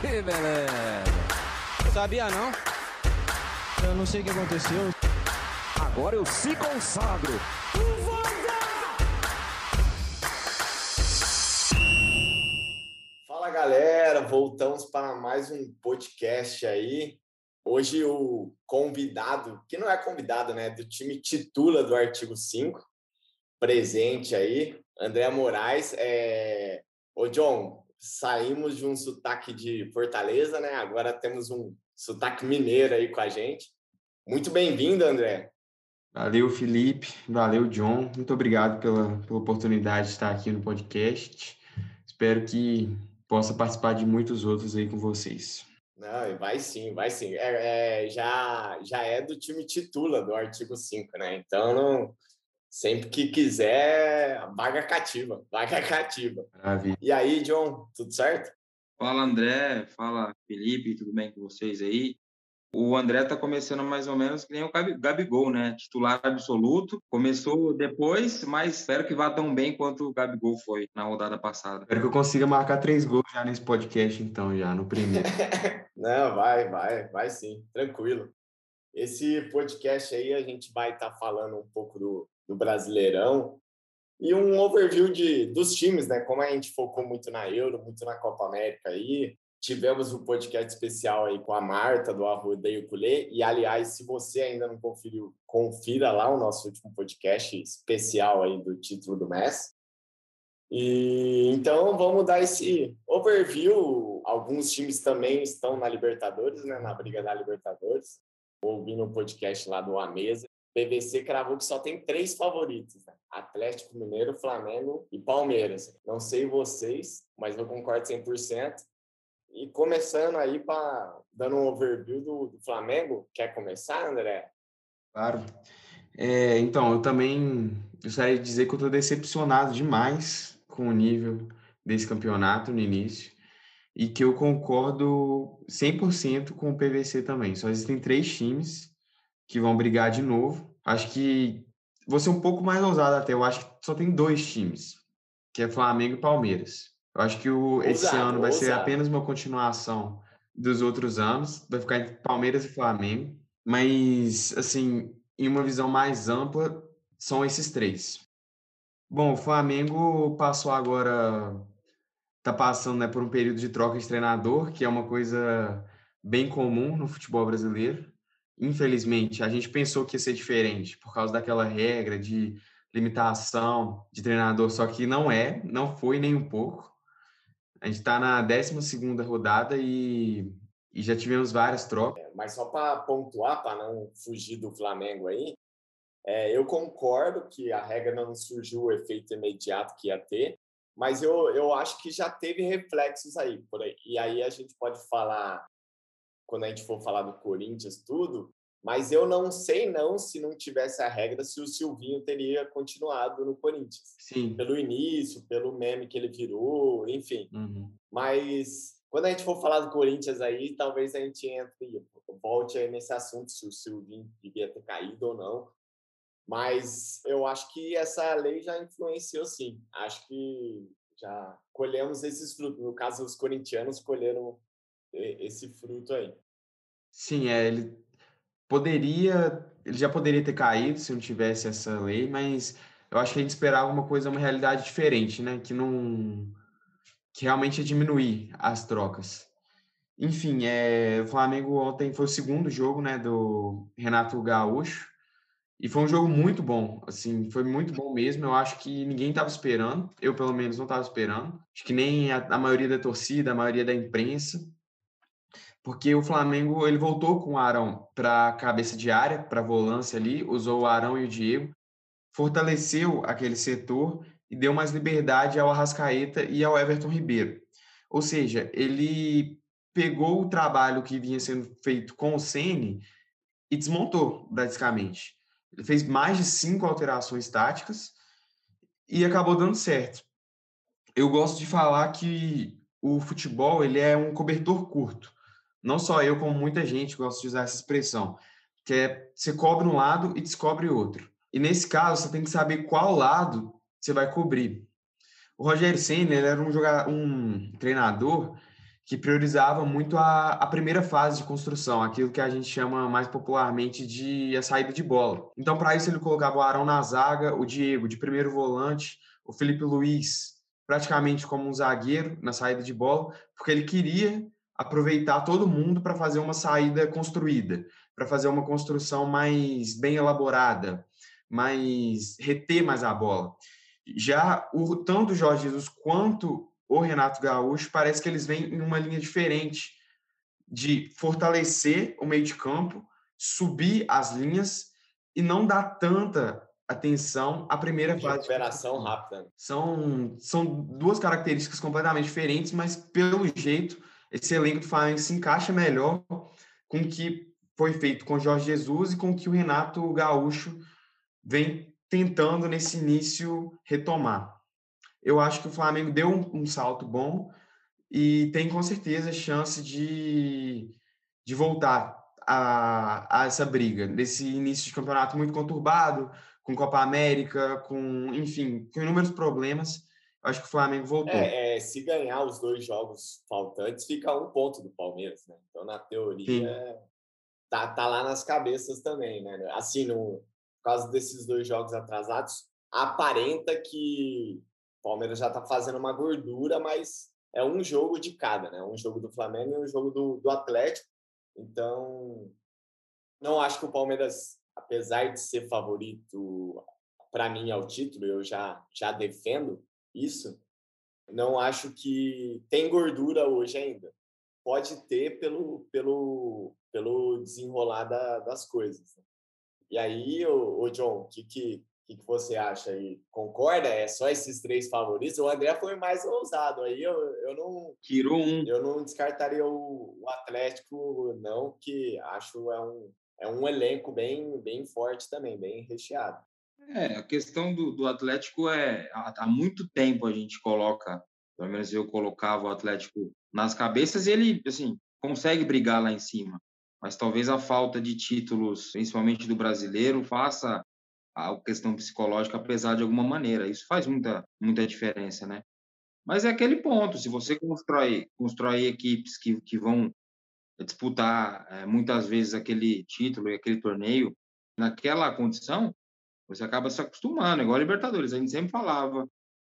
Que beleza. Sabia não? Eu não sei o que aconteceu. Agora eu se consagro. Fala galera, voltamos para mais um podcast aí. Hoje o convidado, que não é convidado, né, do time titula do artigo 5, presente aí, André Moraes. É... Ô John, saímos de um sotaque de Fortaleza, né? Agora temos um sotaque mineiro aí com a gente. Muito bem-vindo, André. Valeu, Felipe. Valeu, John. Muito obrigado pela, pela oportunidade de estar aqui no podcast. Espero que possa participar de muitos outros aí com vocês. Não, vai sim, vai sim. É, é, já, já é do time titula do artigo 5, né? Então, não, sempre que quiser, vaga cativa, vaga cativa. Maravilha. E aí, John, tudo certo? Fala, André. Fala, Felipe. Tudo bem com vocês aí? O André tá começando mais ou menos que nem o Gabigol, né? Titular absoluto. Começou depois, mas espero que vá tão bem quanto o Gabigol foi na rodada passada. Espero que eu consiga marcar três gols já nesse podcast, então, já no primeiro. Não, vai, vai, vai sim, tranquilo. Esse podcast aí a gente vai estar tá falando um pouco do, do Brasileirão e um overview de, dos times, né? Como a gente focou muito na Euro, muito na Copa América aí. Tivemos um podcast especial aí com a Marta, do Arruda e. E, aliás, se você ainda não conferiu, confira lá o nosso último podcast especial aí do título do Messi. E então vamos dar esse overview. Alguns times também estão na Libertadores, né? Na briga da Libertadores. Ouvindo o podcast lá do A Mesa. PVC cravou que só tem três favoritos: né? Atlético Mineiro, Flamengo e Palmeiras. Não sei vocês, mas eu concordo 100%. E começando aí, para dando um overview do, do, Flamengo, quer começar, André? Claro. É, então, eu também gostaria de dizer que eu estou decepcionado demais com o nível desse campeonato no início e que eu concordo 100% com o PVC também. Só existem três times que vão brigar de novo. Acho que vou ser um pouco mais ousado até. Eu acho que só tem dois times, que é Flamengo e Palmeiras. Eu acho que o, esse ousado, ano vai ousado. ser apenas uma continuação dos outros anos. Vai ficar entre Palmeiras e Flamengo. Mas, assim, em uma visão mais ampla, são esses três. Bom, o Flamengo passou agora, está passando né, por um período de troca de treinador, que é uma coisa bem comum no futebol brasileiro. Infelizmente, a gente pensou que ia ser diferente por causa daquela regra de limitação de treinador, só que não é, não foi nem um pouco. A gente está na 12 rodada e, e, já tivemos várias trocas. É, mas só para pontuar, para não fugir do Flamengo aí, é, eu concordo que a regra não surgiu o efeito imediato que ia ter, mas eu, eu acho que já teve reflexos aí, por aí. E aí a gente pode falar, quando a gente for falar do Corinthians, tudo, mas eu não sei não se não tivesse a regra se o Silvinho teria continuado no Corinthians. Sim. Pelo início, pelo meme que ele virou, enfim. Uhum. Mas quando a gente for falar do Corinthians aí, talvez a gente entre, volte aí nesse assunto se o Silvinho devia ter caído ou não. Mas eu acho que essa lei já influenciou sim. Acho que já colhemos esses frutos. No caso, os corintianos colheram esse fruto aí. Sim, é, ele poderia, ele já poderia ter caído se não tivesse essa lei, mas eu acho que a gente esperava uma coisa, uma realidade diferente, né? Que não, que realmente ia diminuir as trocas. Enfim, é, o Flamengo ontem foi o segundo jogo, né, do Renato Gaúcho, e foi um jogo muito bom, assim, foi muito bom mesmo. Eu acho que ninguém estava esperando, eu pelo menos não estava esperando. Acho que nem a, a maioria da torcida, a maioria da imprensa porque o Flamengo ele voltou com o Arão para cabeça de área, para volância ali, usou o Arão e o Diego, fortaleceu aquele setor e deu mais liberdade ao Arrascaeta e ao Everton Ribeiro. Ou seja, ele pegou o trabalho que vinha sendo feito com o Ceni e desmontou basicamente. Ele fez mais de cinco alterações táticas e acabou dando certo. Eu gosto de falar que o futebol ele é um cobertor curto não só eu, como muita gente gosta de usar essa expressão, que é você cobre um lado e descobre outro. E nesse caso, você tem que saber qual lado você vai cobrir. O Rogério Senna era um, jogador, um treinador que priorizava muito a, a primeira fase de construção, aquilo que a gente chama mais popularmente de a saída de bola. Então, para isso, ele colocava o Arão na zaga, o Diego de primeiro volante, o Felipe Luiz praticamente como um zagueiro na saída de bola, porque ele queria aproveitar todo mundo para fazer uma saída construída, para fazer uma construção mais bem elaborada, mais reter mais a bola. Já o tanto o Jorge Jesus quanto o Renato Gaúcho, parece que eles vêm em uma linha diferente de fortalecer o meio de campo, subir as linhas e não dar tanta atenção à primeira de fase. Recuperação rápida. São, são duas características completamente diferentes, mas pelo jeito, esse elenco do Flamengo se encaixa melhor com o que foi feito com o Jorge Jesus e com o que o Renato Gaúcho vem tentando nesse início retomar eu acho que o Flamengo deu um, um salto bom e tem com certeza chance de, de voltar a, a, essa briga, nesse início de campeonato muito conturbado, com Copa América, com, enfim, com inúmeros problemas. Acho que o Flamengo voltou. É, é, se ganhar os dois jogos faltantes, fica um ponto do Palmeiras, né? Então, na teoria, tá, tá lá nas cabeças também, né? Assim, no, por causa desses dois jogos atrasados, aparenta que Palmeiras já está fazendo uma gordura, mas é um jogo de cada, né? Um jogo do Flamengo e um jogo do, do Atlético. Então, não acho que o Palmeiras, apesar de ser favorito para mim ao título, eu já, já defendo isso, não acho que tem gordura hoje ainda. Pode ter pelo, pelo, pelo desenrolar da, das coisas. Né? E aí, o, o John, o que, que, que, que, você acha aí? Concorda? É só esses três favoritos? O André foi mais ousado. Aí eu, eu não. Tirou um. Eu não descartaria o, o Atlético, não, que acho é um, é um elenco bem, bem forte também, bem recheado. É, a questão do, do Atlético é. Há, há muito tempo a gente coloca, pelo menos eu colocava o Atlético nas cabeças e ele, assim, consegue brigar lá em cima. Mas talvez a falta de títulos, principalmente do brasileiro, faça a questão psicológica pesar de alguma maneira. Isso faz muita, muita diferença, né? Mas é aquele ponto, se você constrói, constrói equipes que, que vão disputar é, muitas vezes aquele título e aquele torneio naquela condição, você acaba se acostumando, igual a Libertadores, a gente sempre falava,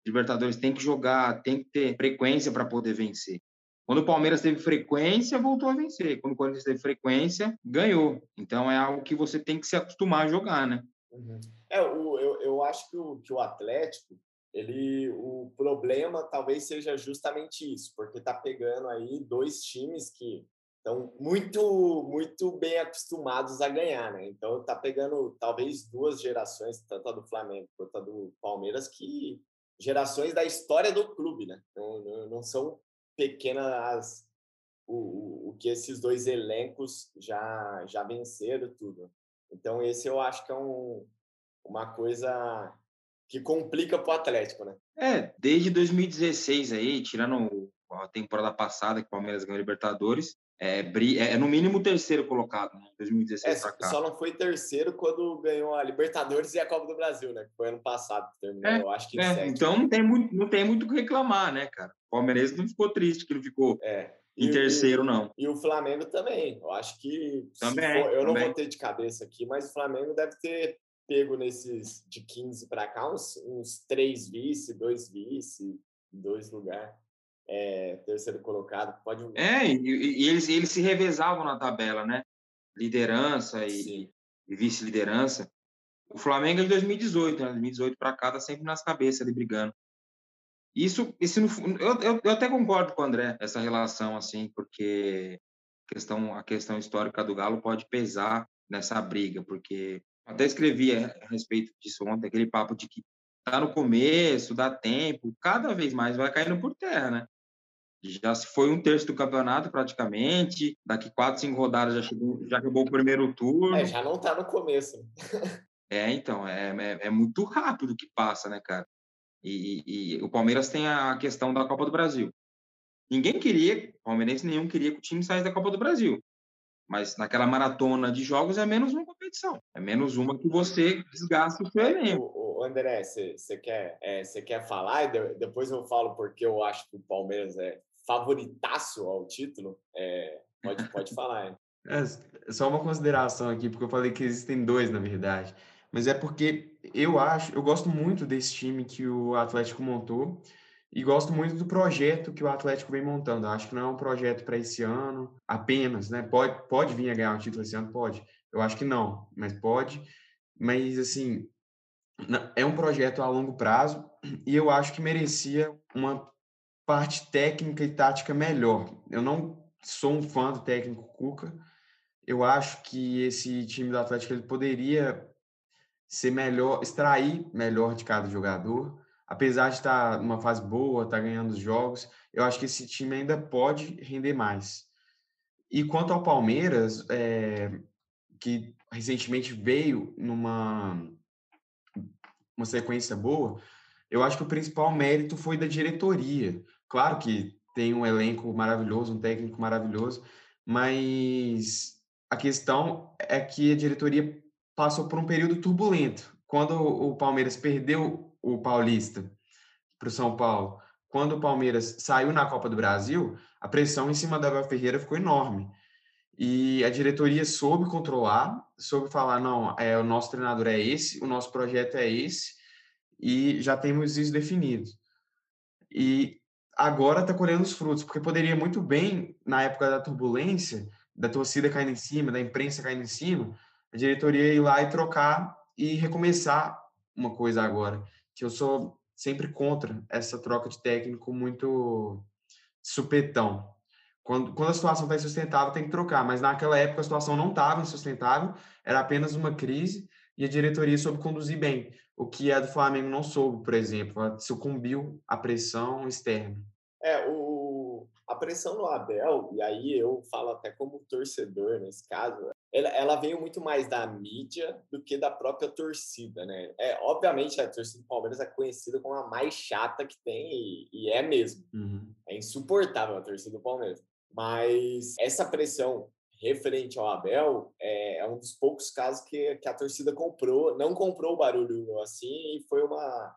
Libertadores tem que jogar, tem que ter frequência para poder vencer. Quando o Palmeiras teve frequência, voltou a vencer. Quando o Corinthians teve frequência, ganhou. Então é algo que você tem que se acostumar a jogar, né? Uhum. É, o, eu, eu acho que o, que o Atlético, ele, o problema talvez seja justamente isso, porque tá pegando aí dois times que estão muito, muito bem acostumados a ganhar, né? Então tá pegando talvez duas gerações, tanto a do Flamengo quanto a do Palmeiras, que gerações da história do clube, né? Não, não, não são pequenas o, o, o que esses dois elencos já já venceram tudo. Então, esse eu acho que é um, uma coisa que complica para o Atlético, né? É, desde 2016 aí, tirando a temporada passada que o Palmeiras ganhou Libertadores, é, é, é no mínimo terceiro colocado, né? 2016 é, Só não foi terceiro quando ganhou a Libertadores e a Copa do Brasil, né? Que foi ano passado que terminou, é, eu acho que é, Então não tem muito, não tem muito o que reclamar, né, cara? O Palmeiras não ficou triste que não ficou é. Em terceiro, e, não. E o Flamengo também. Eu acho que. Também. For, eu também. não vou ter de cabeça aqui, mas o Flamengo deve ter pego nesses de 15 para cá uns, uns três vice, dois vice, dois lugares. É, terceiro colocado. Pode... É, e, e, eles, eles se revezavam na tabela, né? Liderança e, e vice-liderança. O Flamengo é de 2018, né? 2018 para cá, tá sempre nas cabeças ali brigando. Isso, isso eu, eu, eu, até concordo com o André, essa relação, assim, porque a questão, a questão histórica do Galo pode pesar nessa briga, porque até escrevi a, a respeito disso ontem, aquele papo de que tá no começo, dá tempo, cada vez mais vai caindo por terra, né? Já se foi um terço do campeonato praticamente, daqui quatro, cinco rodadas já, chegou, já acabou o primeiro turno. É, já não tá no começo. é, então, é, é, é muito rápido que passa, né, cara? E, e, o Palmeiras tem a questão da Copa do Brasil. Ninguém queria, palmeirense nenhum queria que o time saísse da Copa do Brasil. Mas naquela maratona de jogos é menos uma competição. É menos uma que você desgasta o seu elenco. O, André, você quer, é, quer falar e depois eu falo porque eu acho que o Palmeiras é favoritaço ao título? É, pode, pode falar. Hein? É, só uma consideração aqui, porque eu falei que existem dois, na verdade. Mas é porque eu acho, eu gosto muito desse time que o Atlético montou e gosto muito do projeto que o Atlético vem montando. Eu acho que não é um projeto para esse ano apenas, né? Pode, pode vir a ganhar o título esse ano? Pode. Eu acho que não, mas pode. Mas, assim, é um projeto a longo prazo e eu acho que merecia uma parte técnica e tática melhor. Eu não sou um fã do técnico Cuca. Eu acho que esse time do Atlético ele poderia ser melhor, extrair melhor de cada jogador. Apesar de estar numa fase boa, estar ganhando os jogos, eu acho que esse time ainda pode render mais. E quanto ao Palmeiras, é, que recentemente veio numa uma sequência boa, eu acho que o principal mérito foi da diretoria. Claro que tem um elenco maravilhoso, um técnico maravilhoso, mas a questão é que a diretoria passou por um período turbulento. Quando o Palmeiras perdeu o Paulista para o São Paulo, quando o Palmeiras saiu na Copa do Brasil, a pressão em cima da Abel Ferreira ficou enorme. E a diretoria soube controlar, soube falar, não, é, o nosso treinador é esse, o nosso projeto é esse, e já temos isso definido. E agora está colhendo os frutos, porque poderia muito bem, na época da turbulência, da torcida caindo em cima, da imprensa caindo em cima, a diretoria ir lá e trocar e recomeçar uma coisa agora, que eu sou sempre contra essa troca de técnico muito supetão. Quando, quando a situação está insustentável, tem que trocar. Mas naquela época a situação não estava insustentável, era apenas uma crise e a diretoria soube conduzir bem. O que a do Flamengo não soube, por exemplo, sucumbiu à pressão externa. É, o, a pressão no Abel, e aí eu falo até como torcedor nesse caso, ela, ela veio muito mais da mídia do que da própria torcida, né? É, obviamente a torcida do Palmeiras é conhecida como a mais chata que tem, e, e é mesmo. Uhum. É insuportável a torcida do Palmeiras. Mas essa pressão referente ao Abel é, é, um dos poucos casos que, que a torcida comprou, não comprou o barulho assim, e foi uma,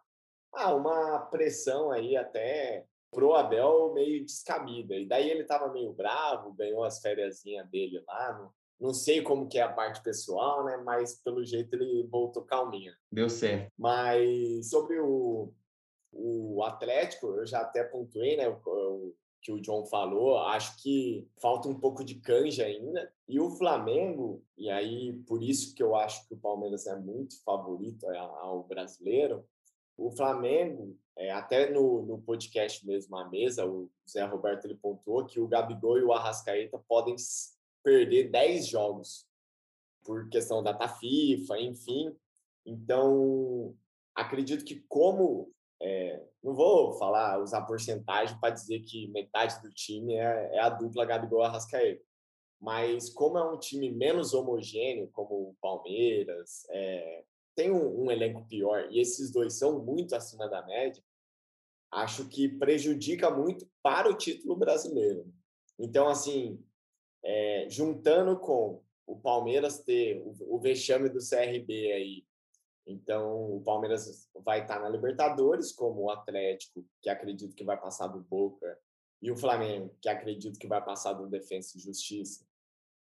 ah, uma pressão aí até pro Abel meio descabida. E daí ele estava meio bravo, ganhou as férias dele lá. Não, não sei como que é a parte pessoal, né? Mas pelo jeito ele voltou calminha. Deu certo. Mas sobre o, o Atlético, eu já até pontuei, né? O, que o John falou, acho que falta um pouco de canja ainda. E o Flamengo, e aí por isso que eu acho que o Palmeiras é muito favorito ao brasileiro, o Flamengo, é, até no, no podcast mesmo, a mesa, o Zé Roberto ele pontuou que o Gabigol e o Arrascaeta podem perder 10 jogos por questão da FIFA, enfim. Então, acredito que como é, não vou falar, usar porcentagem para dizer que metade do time é, é a dupla Gabigol Arrascaeta. Mas como é um time menos homogêneo, como o Palmeiras, é, tem um, um, elenco pior e esses dois são muito acima da média, acho que prejudica muito para o título brasileiro. Então, assim, é, juntando com o Palmeiras ter o, o vexame do CRB aí então, o Palmeiras vai estar na Libertadores, como o Atlético, que acredito que vai passar do Boca, e o Flamengo, que acredito que vai passar do Defensa e Justiça.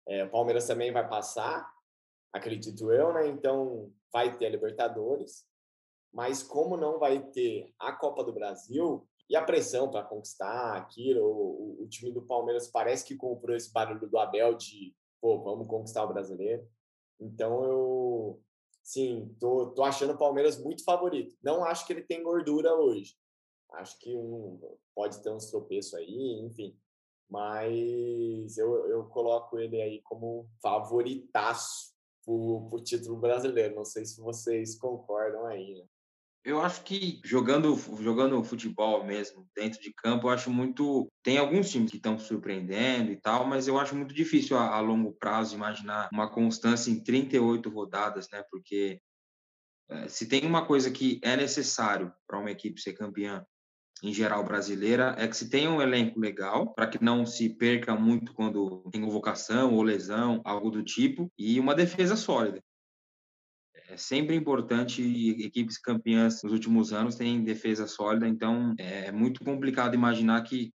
É, o Palmeiras também vai passar, acredito eu, né? Então, vai ter a Libertadores, mas como não vai ter a Copa do Brasil e a pressão para conquistar aquilo, o, o, time do Palmeiras parece que comprou esse barulho do Abel de, pô, vamos conquistar o brasileiro. Então, eu Sim, tô, tô achando o Palmeiras muito favorito. Não acho que ele tem gordura hoje. Acho que um, pode ter uns tropeços aí, enfim. Mas eu, eu coloco ele aí como favoritaço para o título brasileiro. Não sei se vocês concordam aí. Né? Eu acho que jogando, jogando futebol mesmo, dentro de campo, eu acho muito. Tem alguns times que estão surpreendendo e tal, mas eu acho muito difícil a, a, longo prazo imaginar uma constância em 38 rodadas, né? Porque é, se tem uma coisa que é necessário para uma equipe ser campeã, em geral brasileira, é que se tenha um elenco legal, para que não se perca muito quando tem convocação ou lesão, algo do tipo, e uma defesa sólida é sempre importante equipes campeãs nos últimos anos têm defesa sólida, então é muito complicado imaginar que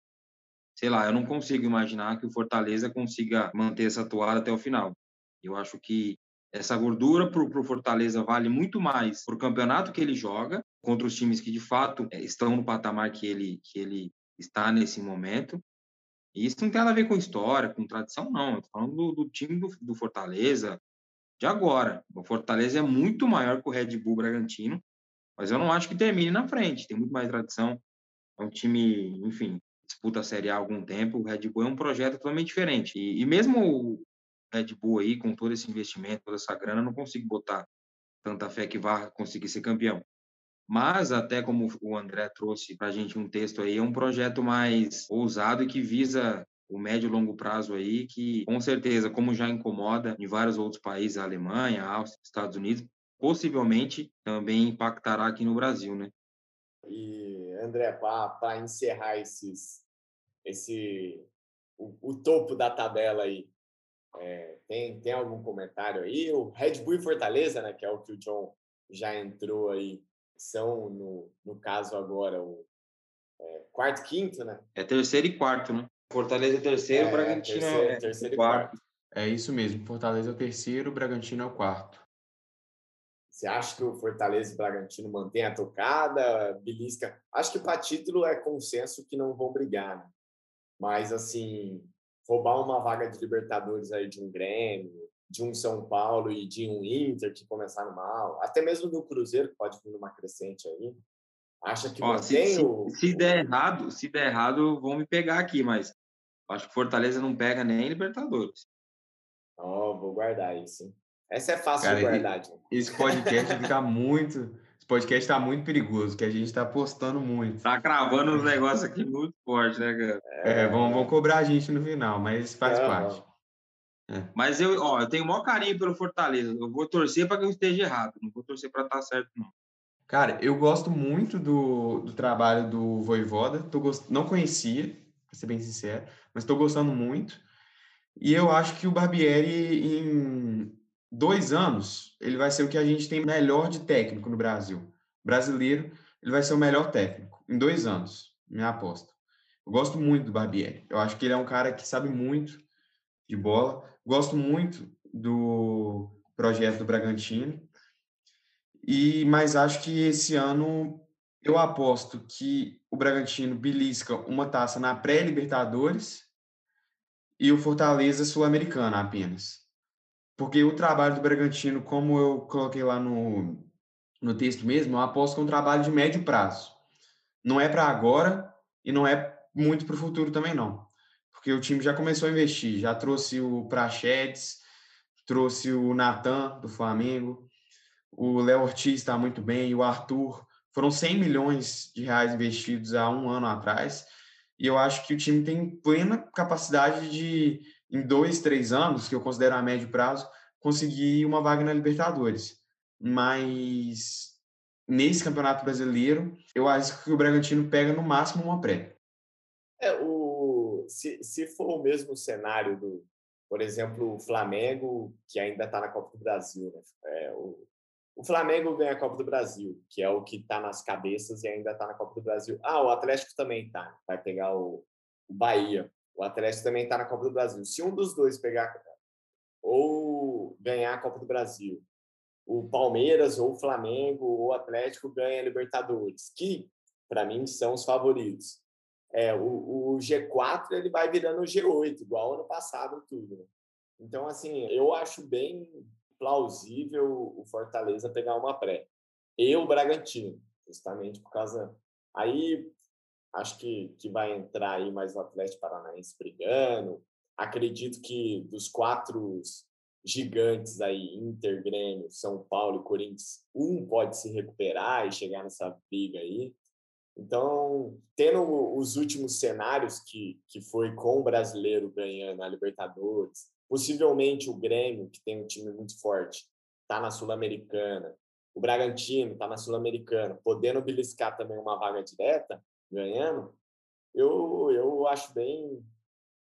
sei lá, eu não consigo imaginar que o Fortaleza consiga manter essa toada até o final. Eu acho que essa gordura para o Fortaleza vale muito mais para o campeonato que ele joga contra os times que de fato é, estão no patamar que ele, que ele está nesse momento. E isso não tem nada a ver com história, com tradição, não. Estou falando do, do time do, do, Fortaleza de agora. O Fortaleza é muito maior que o Red Bull Bragantino, mas eu não acho que termine na frente. Tem muito mais tradição. É um time, enfim, disputa a Série A há algum tempo. O Red Bull é um projeto totalmente diferente. E, e mesmo o Red Bull aí, com todo esse investimento, toda essa grana, não consigo botar tanta fé que vá conseguir ser campeão. Mas, até como o André trouxe para a gente um texto aí, é um projeto mais ousado e que visa o médio e longo prazo aí, que com certeza, como já incomoda em vários outros países, a Alemanha, a Áustria, Estados Unidos, possivelmente também impactará aqui no Brasil, né? E, André, para encerrar esses, esse, o, o, topo da tabela aí, é, tem, tem algum comentário aí? O Red Bull e Fortaleza, né, que é o que o John já entrou aí, são, no, no caso agora, o é, quarto quinto, né? É terceiro e quarto, né? Fortaleza é terceiro, é, Bragantino terceiro, é terceiro quarto. quarto. É isso mesmo, Fortaleza é o terceiro, Bragantino é o quarto. Você acha que o Fortaleza e o Bragantino mantém a tocada? Belisca. Acho que para título é consenso que não vão brigar, né? Mas, assim, roubar uma vaga de Libertadores aí de um Grêmio, de um São Paulo e de um Inter que começaram mal, até mesmo do Cruzeiro que pode vir numa crescente aí. Acha que Ó, se, se, o... se der errado, se der errado, vão me pegar aqui, mas acho que Fortaleza não pega nem Libertadores. Ó, oh, vou guardar isso. Essa é fácil Cara, de guardar. Esse podcast fica muito. Esse podcast está muito perigoso, que a gente está postando muito. Tá cravando os negócios aqui muito forte, né, cara? É, vão, vão cobrar a gente no final, mas faz é, parte. É. Mas eu, ó, eu tenho o maior carinho pelo Fortaleza. Eu vou torcer para que eu esteja errado. Não vou torcer para estar tá certo, não. Cara, eu gosto muito do, do trabalho do Voivoda. Tô gost... Não conhecia, para ser bem sincero, mas estou gostando muito. E eu acho que o Barbieri, em dois anos, ele vai ser o que a gente tem melhor de técnico no Brasil. Brasileiro, ele vai ser o melhor técnico. Em dois anos, minha aposta. Eu gosto muito do Barbieri. Eu acho que ele é um cara que sabe muito de bola. Gosto muito do projeto do Bragantino. E mas acho que esse ano eu aposto que o Bragantino belisca uma taça na pré-Libertadores e o Fortaleza sul-americana apenas. Porque o trabalho do Bragantino, como eu coloquei lá no, no texto mesmo, eu aposto que é um trabalho de médio prazo. Não é para agora e não é muito para o futuro também não. Porque o time já começou a investir, já trouxe o Prachedes, trouxe o Natan do Flamengo, o Léo Ortiz está muito bem, o Arthur. Foram 100 milhões de reais investidos há um ano atrás. E eu acho que o time tem plena capacidade de, em dois, três anos, que eu considero a médio prazo, conseguir uma vaga na Libertadores. Mas nesse Campeonato Brasileiro, eu acho que o Bragantino pega no máximo uma pré. É, o, se, se for o mesmo cenário do, por exemplo, o Flamengo, que ainda está na Copa do Brasil, né? É, o, o Flamengo ganha a Copa do Brasil, que é o que está nas cabeças e ainda está na Copa do Brasil. Ah, o Atlético também está. Vai pegar o, o Bahia. O Atlético também está na Copa do Brasil. Se um dos dois pegar ou ganhar a Copa do Brasil, o Palmeiras ou o Flamengo ou o Atlético ganha a Libertadores, que para mim são os favoritos. É, o, o, G4 ele vai virando o G8, igual ano passado tudo. Né? Então assim, eu acho bem plausível o Fortaleza pegar uma pré. E o Bragantino, justamente por causa. Aí acho que, que vai entrar aí mais o Atlético Paranaense brigando. Acredito que dos quatro gigantes aí, Inter, Grêmio, São Paulo e Corinthians, um pode se recuperar e chegar nessa briga aí. Então, tendo os últimos cenários que, que foi com o brasileiro ganhando a Libertadores, Possivelmente o Grêmio, que tem um time muito forte, está na Sul-Americana. O Bragantino está na Sul-Americana, podendo beliscar também uma vaga direta, ganhando. Eu, eu acho bem,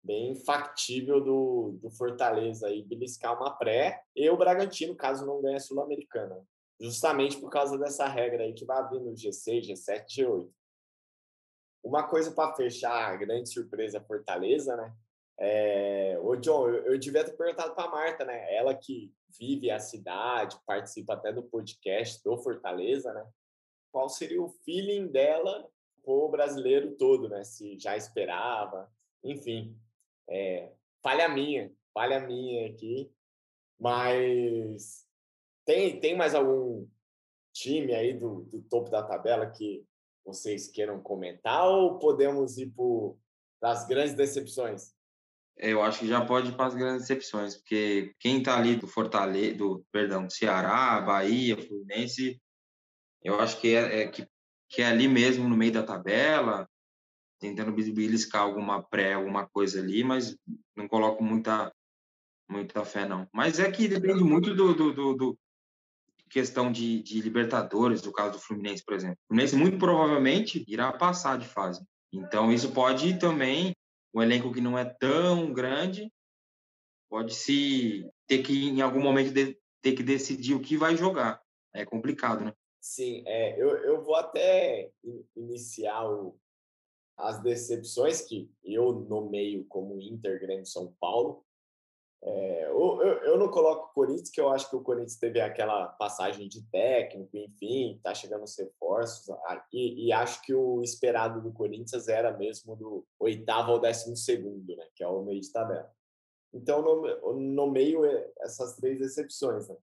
bem factível do, do Fortaleza aí beliscar uma pré e o Bragantino, caso não ganhe a Sul-Americana. Justamente por causa dessa regra aí que vai abrir no G6, G7, G8. Uma coisa para fechar, a grande surpresa Fortaleza, né? É... Ô, John, eu, eu devia ter perguntado para Marta, né? Ela que vive a cidade, participa até do podcast do Fortaleza, né? Qual seria o feeling dela o brasileiro todo, né? Se já esperava, enfim. É... Falha minha, falha minha aqui. Mas tem, tem mais algum time aí do, do topo da tabela que vocês queiram comentar ou podemos ir para as grandes decepções? Eu acho que já pode ir para as grandes decepções, porque quem está ali do Fortaleza, do perdão, Ceará, Bahia, Fluminense, eu acho que é, é, que, que é ali mesmo no meio da tabela, tentando beliscar alguma pré, alguma coisa ali, mas não coloco muita muita fé não. Mas é que depende muito do, do, do, do questão de, de Libertadores, do caso do Fluminense, por exemplo. O Fluminense muito provavelmente irá passar de fase. Então isso pode também um elenco que não é tão grande pode se ter que em algum momento de, ter que decidir o que vai jogar. É complicado, né? Sim, é, eu, eu vou até iniciar o, as decepções que eu nomeio como Inter Grande São Paulo. É, eu, eu, não coloco o Corinthians, que eu acho que o Corinthians teve aquela passagem de técnico, enfim, está chegando os reforços, e, e, acho que o esperado do Corinthians era mesmo do oitavo ao décimo segundo, né, que é o meio de tabela. Então, no, meio, essas três decepções. Né?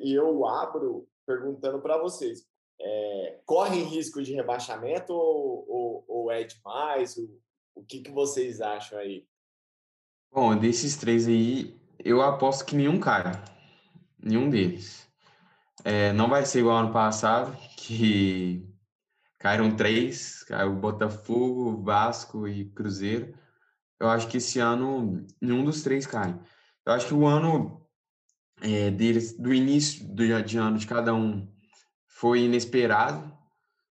E eu abro perguntando para vocês, é, correm risco de rebaixamento ou, ou, ou é demais? O, o que, que vocês acham aí? Bom, desses três aí, eu aposto que nenhum cai. Nenhum deles. É, não vai ser igual ano passado, que caíram três, caiu Botafogo, Vasco e Cruzeiro. Eu acho que esse ano nenhum dos três cai. Eu acho que o ano é, deles, do início do, de ano de cada um, foi inesperado,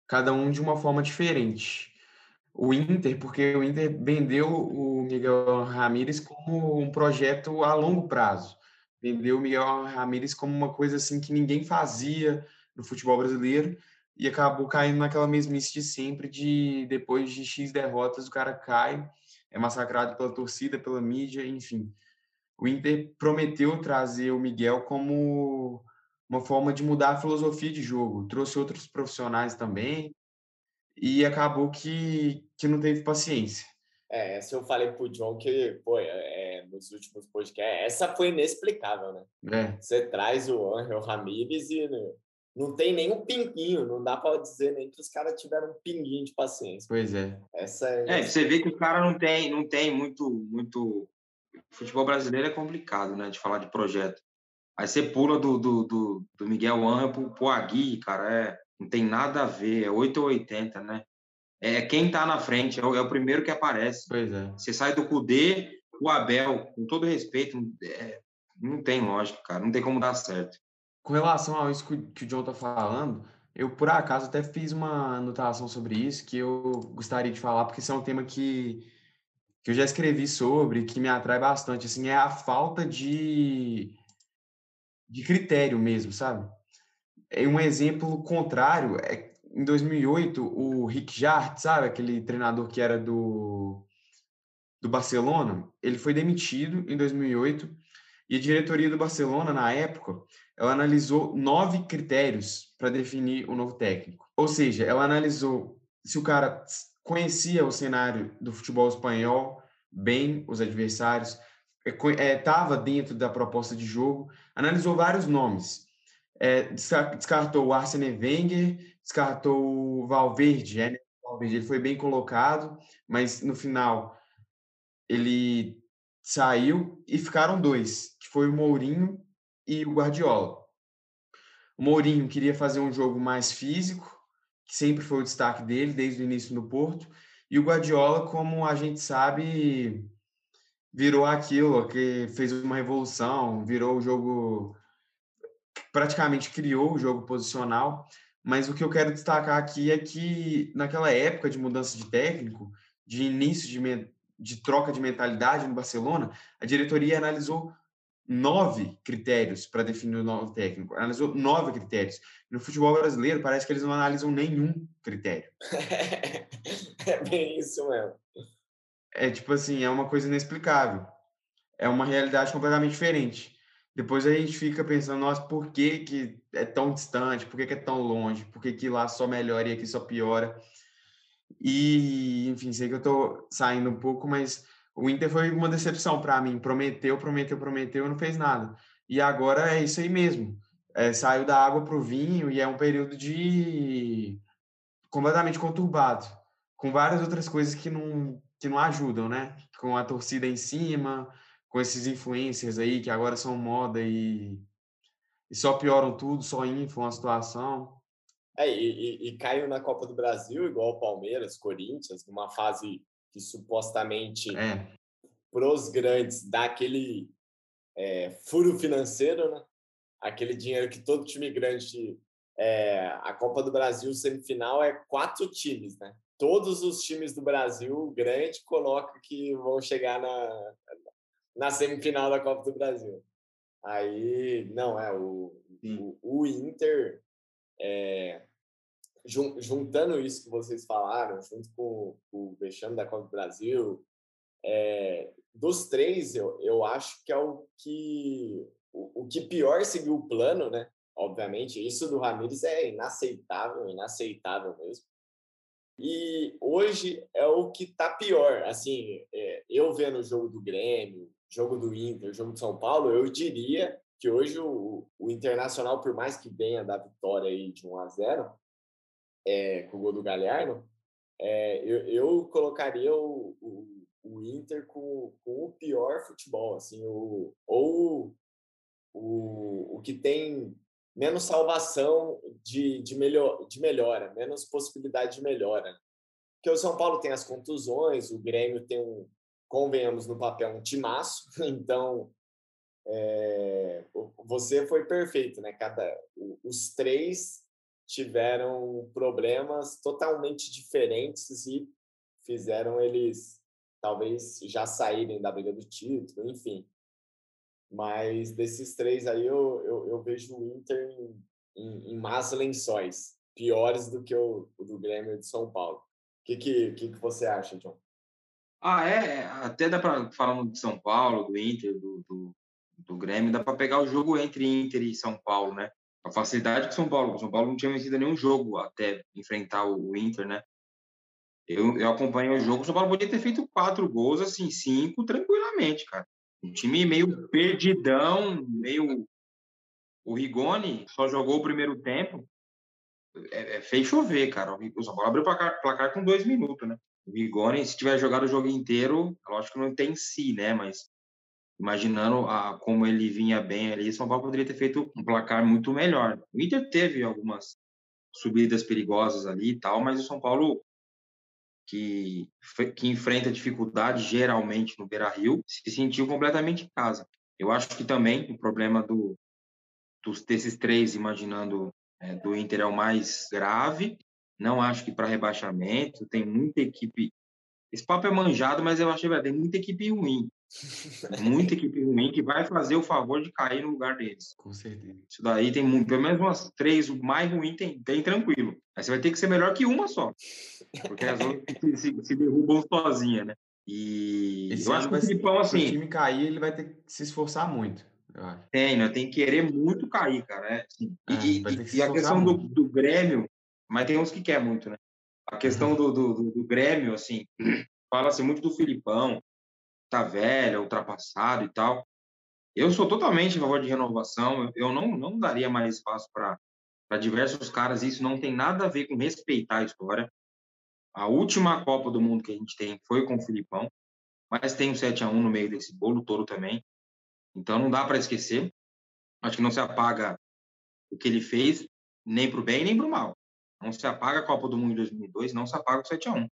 cada um de uma forma diferente o Inter, porque o Inter vendeu o Miguel Ramírez como um projeto a longo prazo. Vendeu o Miguel Ramírez como uma coisa assim que ninguém fazia no futebol brasileiro e acabou caindo naquela mesmice de sempre de depois de X derrotas o cara cai, é massacrado pela torcida, pela mídia, enfim. O Inter prometeu trazer o Miguel como uma forma de mudar a filosofia de jogo. Trouxe outros profissionais também, e acabou que, que não teve paciência. É, essa eu falei pro John que, pô, é, é nos últimos podcasts, essa foi inexplicável, né? É. Você traz o Angel Ramírez e né, não tem nem um pinguinho, não dá para dizer nem que os caras tiveram um pinguinho de paciência. Pois é. Essa é, é você vê que o cara não tem, não tem muito, muito. futebol brasileiro é complicado, né? De falar de projeto. Aí você pula do, do, do, do Miguel Angel pro, pro Agui, cara, é não tem nada a ver, é 8 ou 80, né? É quem tá na frente, é o, é o primeiro que aparece. Pois é. Você sai do Cudê, o Abel, com todo respeito, é, não tem lógica, cara, não tem como dar certo. Com relação a isso que o John tá falando, eu por acaso até fiz uma anotação sobre isso que eu gostaria de falar, porque isso é um tema que, que eu já escrevi sobre, que me atrai bastante, assim, é a falta de, de critério mesmo, sabe? É um exemplo contrário é em 2008 o Rick Jart, sabe, aquele treinador que era do do Barcelona, ele foi demitido em 2008 e a diretoria do Barcelona na época ela analisou nove critérios para definir o novo técnico. Ou seja, ela analisou se o cara conhecia o cenário do futebol espanhol bem, os adversários, estava é, dentro da proposta de jogo, analisou vários nomes é, descartou o Arsene Wenger, descartou o Valverde, né? Valverde, ele foi bem colocado, mas no final ele saiu e ficaram dois, que foi o Mourinho e o Guardiola. O Mourinho queria fazer um jogo mais físico, que sempre foi o destaque dele desde o início no Porto, e o Guardiola, como a gente sabe, virou aquilo que fez uma revolução, virou o jogo praticamente criou o jogo posicional, mas o que eu quero destacar aqui é que naquela época de mudança de técnico, de início de, de troca de mentalidade no Barcelona, a diretoria analisou nove critérios para definir o novo técnico. Analisou nove critérios. No futebol brasileiro, parece que eles não analisam nenhum critério. é bem isso mesmo. É tipo assim, é uma coisa inexplicável. É uma realidade completamente diferente. Depois a gente fica pensando, nossa, por que, que é tão distante? Por que, que é tão longe? Por que, que lá só melhora e aqui só piora? E, enfim, sei que eu estou saindo um pouco, mas o Inter foi uma decepção para mim. Prometeu, prometeu, prometeu não fez nada. E agora é isso aí mesmo. É, saiu da água para o vinho e é um período de completamente conturbado, com várias outras coisas que não, que não ajudam, né? Com a torcida em cima, com esses influencers aí que agora são moda e, e só pioram tudo, só inflam a situação. É, e, e, e, caiu na Copa do Brasil, igual o Palmeiras, Corinthians, numa fase que supostamente é. pros grandes dá aquele é, furo financeiro, né? Aquele dinheiro que todo time grande. É, a Copa do Brasil semifinal é quatro times, né? Todos os times do Brasil grande colocam que vão chegar na, na semifinal da Copa do Brasil. Aí, não, é o, o, o, Inter é, juntando isso que vocês falaram, junto com, com o vexame da Copa do Brasil, é, dos três, eu, eu acho que é o que, o, o que pior seguiu o plano, né? Obviamente, isso do Ramires é inaceitável, inaceitável mesmo. E hoje é o que está pior. Assim, é, eu vendo o jogo do Grêmio, jogo do Inter, jogo de São Paulo, eu diria que hoje o, o Internacional, por mais que venha da vitória aí de 1 a 0 é, com o gol do Galhardo, é, eu, eu, colocaria o, o, o Inter com, com, o pior futebol, assim, o, ou o, o que tem menos salvação de, de, melhor, de melhora, menos possibilidade de melhora. Porque o São Paulo tem as contusões, o Grêmio tem um, convenhamos no papel, um timaço, então é, você foi perfeito, né? Cada, os três tiveram problemas totalmente diferentes e fizeram eles talvez já saírem da briga do título, enfim. Mas desses três aí eu, eu, eu vejo o Inter em, em, em más lençóis, piores do que o, o do Grêmio de São Paulo. O que, que, que, que você acha, John? Ah, é, é até dá para falar de São Paulo, do Inter, do, do, do Grêmio, dá para pegar o jogo entre Inter e São Paulo, né? a facilidade que São Paulo. O São Paulo não tinha vencido nenhum jogo até enfrentar o Inter, né? Eu, eu acompanhei o jogo, o São Paulo podia ter feito quatro gols, assim, cinco, tranquilamente, cara. Um time meio perdidão, meio. O Rigoni só jogou o primeiro tempo. É, é, fez chover, cara. O São Paulo abriu o placar, placar com dois minutos, né? O Rigoni, se tiver jogado o jogo inteiro, lógico que não tem si, né? Mas imaginando a, como ele vinha bem ali, São Paulo poderia ter feito um placar muito melhor. O Inter teve algumas subidas perigosas ali e tal, mas o São Paulo que, que enfrenta dificuldade geralmente no Beira-Rio se sentiu completamente em casa. Eu acho que também o problema do, dos desses três, imaginando é, do Inter é o mais grave. Não acho que para rebaixamento tem muita equipe. Esse papo é manjado, mas eu acho que tem muita equipe ruim. Muita equipe ruim que vai fazer o favor de cair no lugar deles. Com certeza. Isso daí tem muito, pelo menos umas três, o mais ruim tem, tem tranquilo. Aí você vai ter que ser melhor que uma só. Porque as outras se, se derrubam sozinha, né? E Esse eu acho que o Filipão, assim. Se o time cair, ele vai ter que se esforçar muito. Tem, né? Tem que querer muito cair, cara. Né? E, é, e, e a questão do, do, Grêmio, mas tem uns que quer muito, né? A questão uhum. do, do, do Grêmio, assim, fala-se muito do Filipão, tá velho, ultrapassado e tal. Eu sou totalmente a favor de renovação. Eu não, não daria mais espaço para diversos caras. Isso não tem nada a ver com respeitar a história. A última Copa do Mundo que a gente tem foi com o Filipão, mas tem um 7 a 1 no meio desse bolo todo também. Então não dá para esquecer. Acho que não se apaga o que ele fez, nem para o bem nem para o mal. Não se apaga a Copa do Mundo de 2002, não se apaga o 7 a 1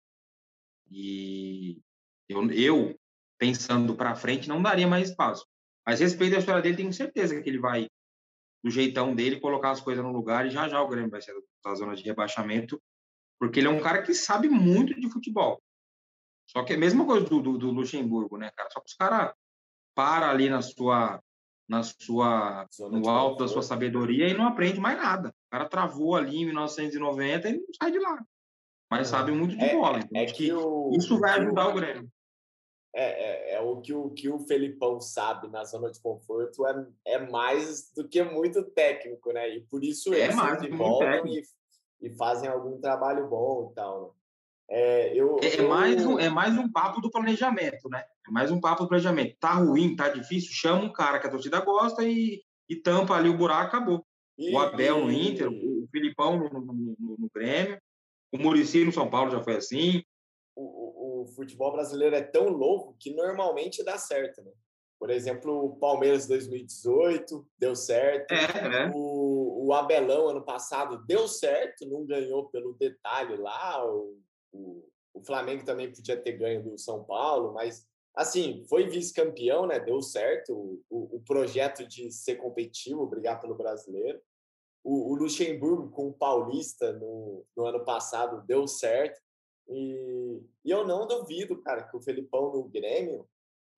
E eu, eu pensando para frente, não daria mais espaço. Mas respeito à história dele, tenho certeza que ele vai, do jeitão dele, colocar as coisas no lugar e já já o Grêmio vai ser da zona de rebaixamento, porque ele é um cara que sabe muito de futebol. Só que é a mesma coisa do, do, do Luxemburgo, né, cara? Só que os caras param ali na sua na sua, Zona no alto da sua sabedoria e não aprende mais nada. O cara travou ali em 1990 e não sai de lá. Mas sabe muito de É- bola. Então, É que o, isso vai que o- ajudar o Grêmio. É, é, é o que o que o Felipão sabe na zona de conforto é, é mais do que muito técnico, né? E por isso É eles mais que muito voltam e, e fazem algum trabalho bom e tal. Né? É, eu, É, é eu- mais um, é mais um papo do planejamento, né? É mais um papo do planejamento. Tá ruim, tá difícil, chama um cara que a torcida gosta e, e tampa ali o buraco, acabou. e- O Abel no Inter, o Filipão no, no, no- no Grêmio, o Murici no São Paulo já foi assim. o, o- o futebol brasileiro é tão louco que normalmente dá certo, né? Por exemplo, o Palmeiras 2018 deu certo. É, é. O, o Abelão, ano passado, deu certo, não ganhou pelo detalhe lá. O, o, o Flamengo também podia ter ganho do São Paulo, mas, assim, foi vice-campeão, né? Deu certo o, o, o projeto de ser competitivo, brigar pelo brasileiro. O, o Luxemburgo com o Paulista no, no ano passado deu certo. E, e eu não duvido, cara, que o Felipão no Grêmio,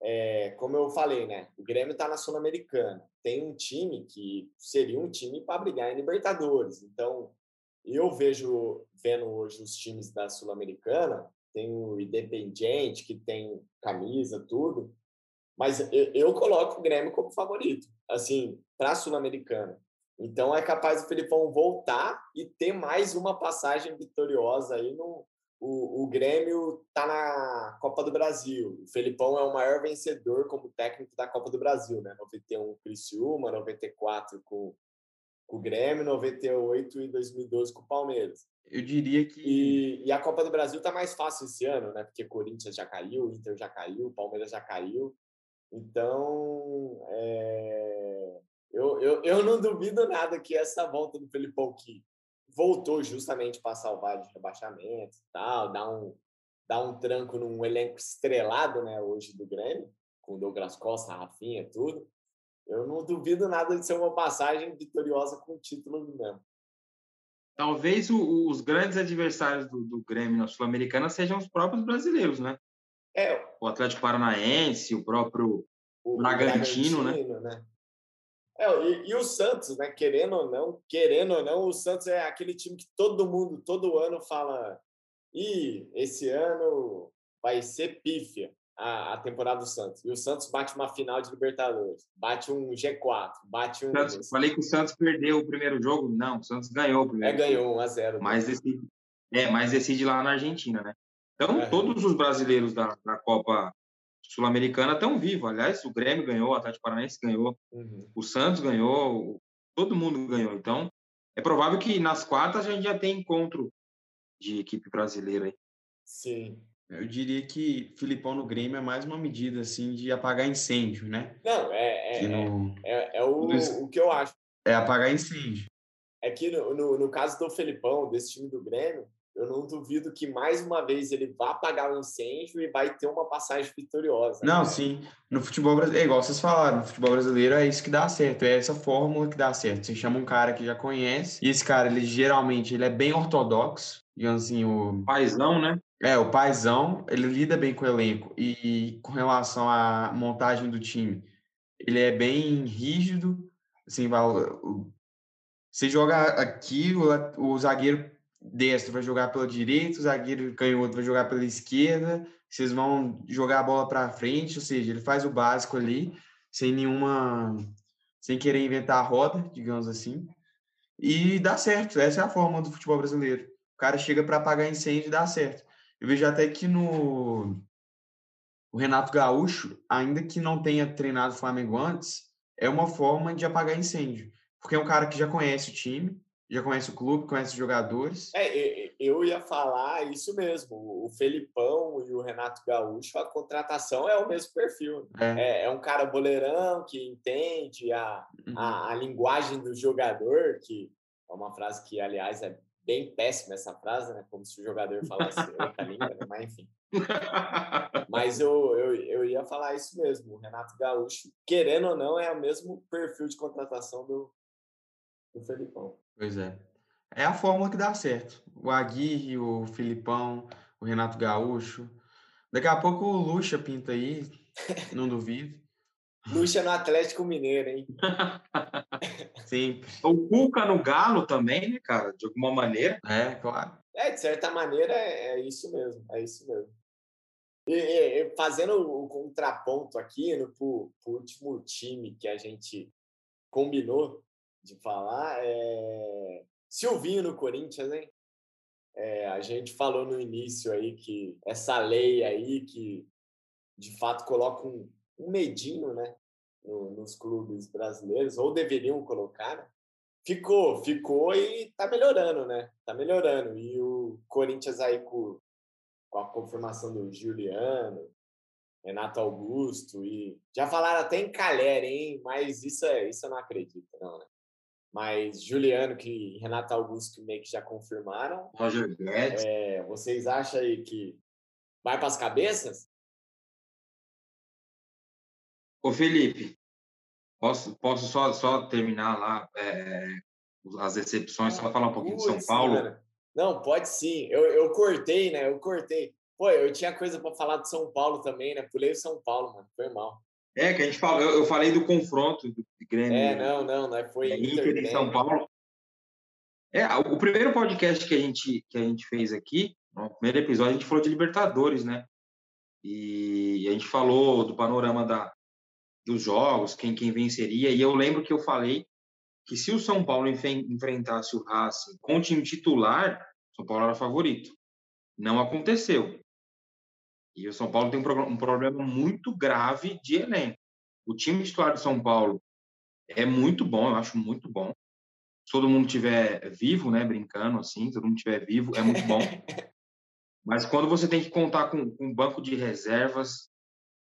é, como eu falei, né? O Grêmio está na Sul-Americana. Tem um time que seria um time para brigar em Libertadores. Então, eu vejo, vendo hoje os times da Sul-Americana, tem o Independiente, que tem camisa, tudo, mas eu, coloco o Grêmio como favorito, assim, para a Sul-Americana. Então, é capaz o Felipão voltar e ter mais uma passagem vitoriosa aí no, o, o Grêmio está na Copa do Brasil. O Felipão é o maior vencedor como técnico da Copa do Brasil, né? 91 com Criciúma, 94 com, com o Grêmio, 98 e 2012 com o Palmeiras. Eu diria que E, e a Copa do Brasil tá mais fácil esse ano, né? Porque Corinthians já caiu, Inter já caiu, Palmeiras já caiu. Então, é, eu, eu, eu não duvido nada que essa volta do Felipão, que voltou justamente para salvar de rebaixamento e tal, dar um, dar um tranco num elenco estrelado, né? Hoje do Grêmio, com Douglas Costa, Rafinha, tudo. Eu não duvido nada de ser uma passagem vitoriosa com o título mesmo. Talvez o- os grandes adversários do, do Grêmio na Sul-Americana sejam os próprios brasileiros, né? É, O Atlético Paranaense, o próprio. o, o Bragantino, né? né? É, e, e o Santos, né? Querendo ou não, querendo ou não, o Santos é aquele time que todo mundo, todo ano fala: e esse ano vai ser pífia a, a temporada do Santos. E o Santos bate uma final de Libertadores, bate um G4, bate um. Santos, falei que o Santos perdeu o primeiro jogo. Não, o Santos ganhou o É, primeiro. ganhou 1 a 0 Mas decide, é, mas decide lá na Argentina, né? Então, É. todos os brasileiros da, da Copa Sul-Americana estão vivos. Aliás, o Grêmio ganhou, o Atlético Paranaense ganhou, Uhum. o Santos ganhou, todo mundo ganhou. Então, é provável que nas quartas a gente já tenha encontro de equipe brasileira aí. Sim. Eu diria que Filipão no Grêmio é mais uma medida assim de apagar incêndio, né? Não, é, é, Que é, no- é, é o, o que eu acho. é apagar incêndio. É que no, no, no caso do Felipão, desse time do Grêmio, eu não duvido que mais uma vez ele vá apagar o incêndio e vai ter uma passagem vitoriosa. Não, né? sim. No futebol brasileiro, é igual vocês falaram, no futebol brasileiro é isso que dá certo, é essa fórmula que dá certo. Você chama um cara que já conhece, e esse cara, ele geralmente ele é bem ortodoxo, digamos assim, o, Paizão, né? É, o paizão, ele lida bem com o elenco, e com relação à montagem do time, ele é bem rígido, assim, você joga aqui, o, o zagueiro destro vai jogar pela direita, o zagueiro canhoto vai jogar pela esquerda, vocês vão jogar a bola para frente, ou seja, ele faz o básico ali, sem nenhuma, sem querer inventar a roda, digamos assim, e dá certo. Essa é a forma do futebol brasileiro. O cara chega para apagar incêndio e dá certo. Eu vejo até que no o Renato Gaúcho, ainda que não tenha treinado o Flamengo antes, é uma forma de apagar incêndio, porque é um cara que já conhece o time, já conhece o clube, conhece os jogadores. É, eu ia falar isso mesmo. O Felipão e o Renato Gaúcho, a contratação é o mesmo perfil. É. É, é um cara boleirão que entende a, Uhum. a, a linguagem do jogador, que é uma frase que, aliás, é bem péssima essa frase, né? Como se o jogador falasse outra língua, né? mas enfim. Mas eu, eu, eu ia falar isso mesmo. O Renato Gaúcho, querendo ou não, é o mesmo perfil de contratação do, do Felipão. Pois é. É a fórmula que dá certo. O Aguirre, o Filipão, o Renato Gaúcho. Daqui a pouco o Lucha pinta aí, não duvido. Lucha no Atlético Mineiro, hein? Sim. O Cuca no Galo também, né, cara? De alguma maneira. É, claro. É, de certa maneira, é, é isso mesmo. É isso mesmo. E, e, fazendo o contraponto aqui no pro, pro último time que a gente combinou de falar, é Silvinho no Corinthians, hein? É, a gente falou no início aí que essa lei aí que de fato coloca um, um medinho, né, no, nos clubes brasileiros, ou deveriam colocar, né? ficou, ficou e tá melhorando, né? Tá melhorando. E o Corinthians aí com, com a confirmação do Juliano, Renato Augusto e já falaram até em Calher, hein? Mas isso é, isso eu não acredito, não, né? Mas Juliano que Renato Augusto que meio que já confirmaram. Roger Guedes. É, vocês acham aí que vai para as cabeças? Ô, Felipe, posso, posso só, só terminar lá é, as decepções, só falar um pouquinho Puts, de São Paulo? Mano. Não, pode sim. Eu, eu cortei, né? Eu cortei. Pô, eu tinha coisa para falar de São Paulo também, né? Pulei o São Paulo, mano. Foi mal. É, que a gente falou, eu, falei do confronto do Grêmio. É, não, não, não. Foi é, Inter, Inter São Paulo. É, o primeiro podcast que a gente, que a gente fez aqui, no primeiro episódio, a gente falou de Libertadores, né? E a gente falou do panorama da, dos jogos, quem, quem venceria. E eu lembro que eu falei que se o São Paulo enfrentasse o Racing com o time titular, São Paulo era favorito. Não aconteceu. E o São Paulo tem um, problema muito grave de elenco. O time titular do São Paulo é muito bom, eu acho muito bom. Se todo mundo tiver vivo, né, brincando assim, se todo mundo tiver vivo, é muito bom. Mas quando você tem que contar com um banco de reservas,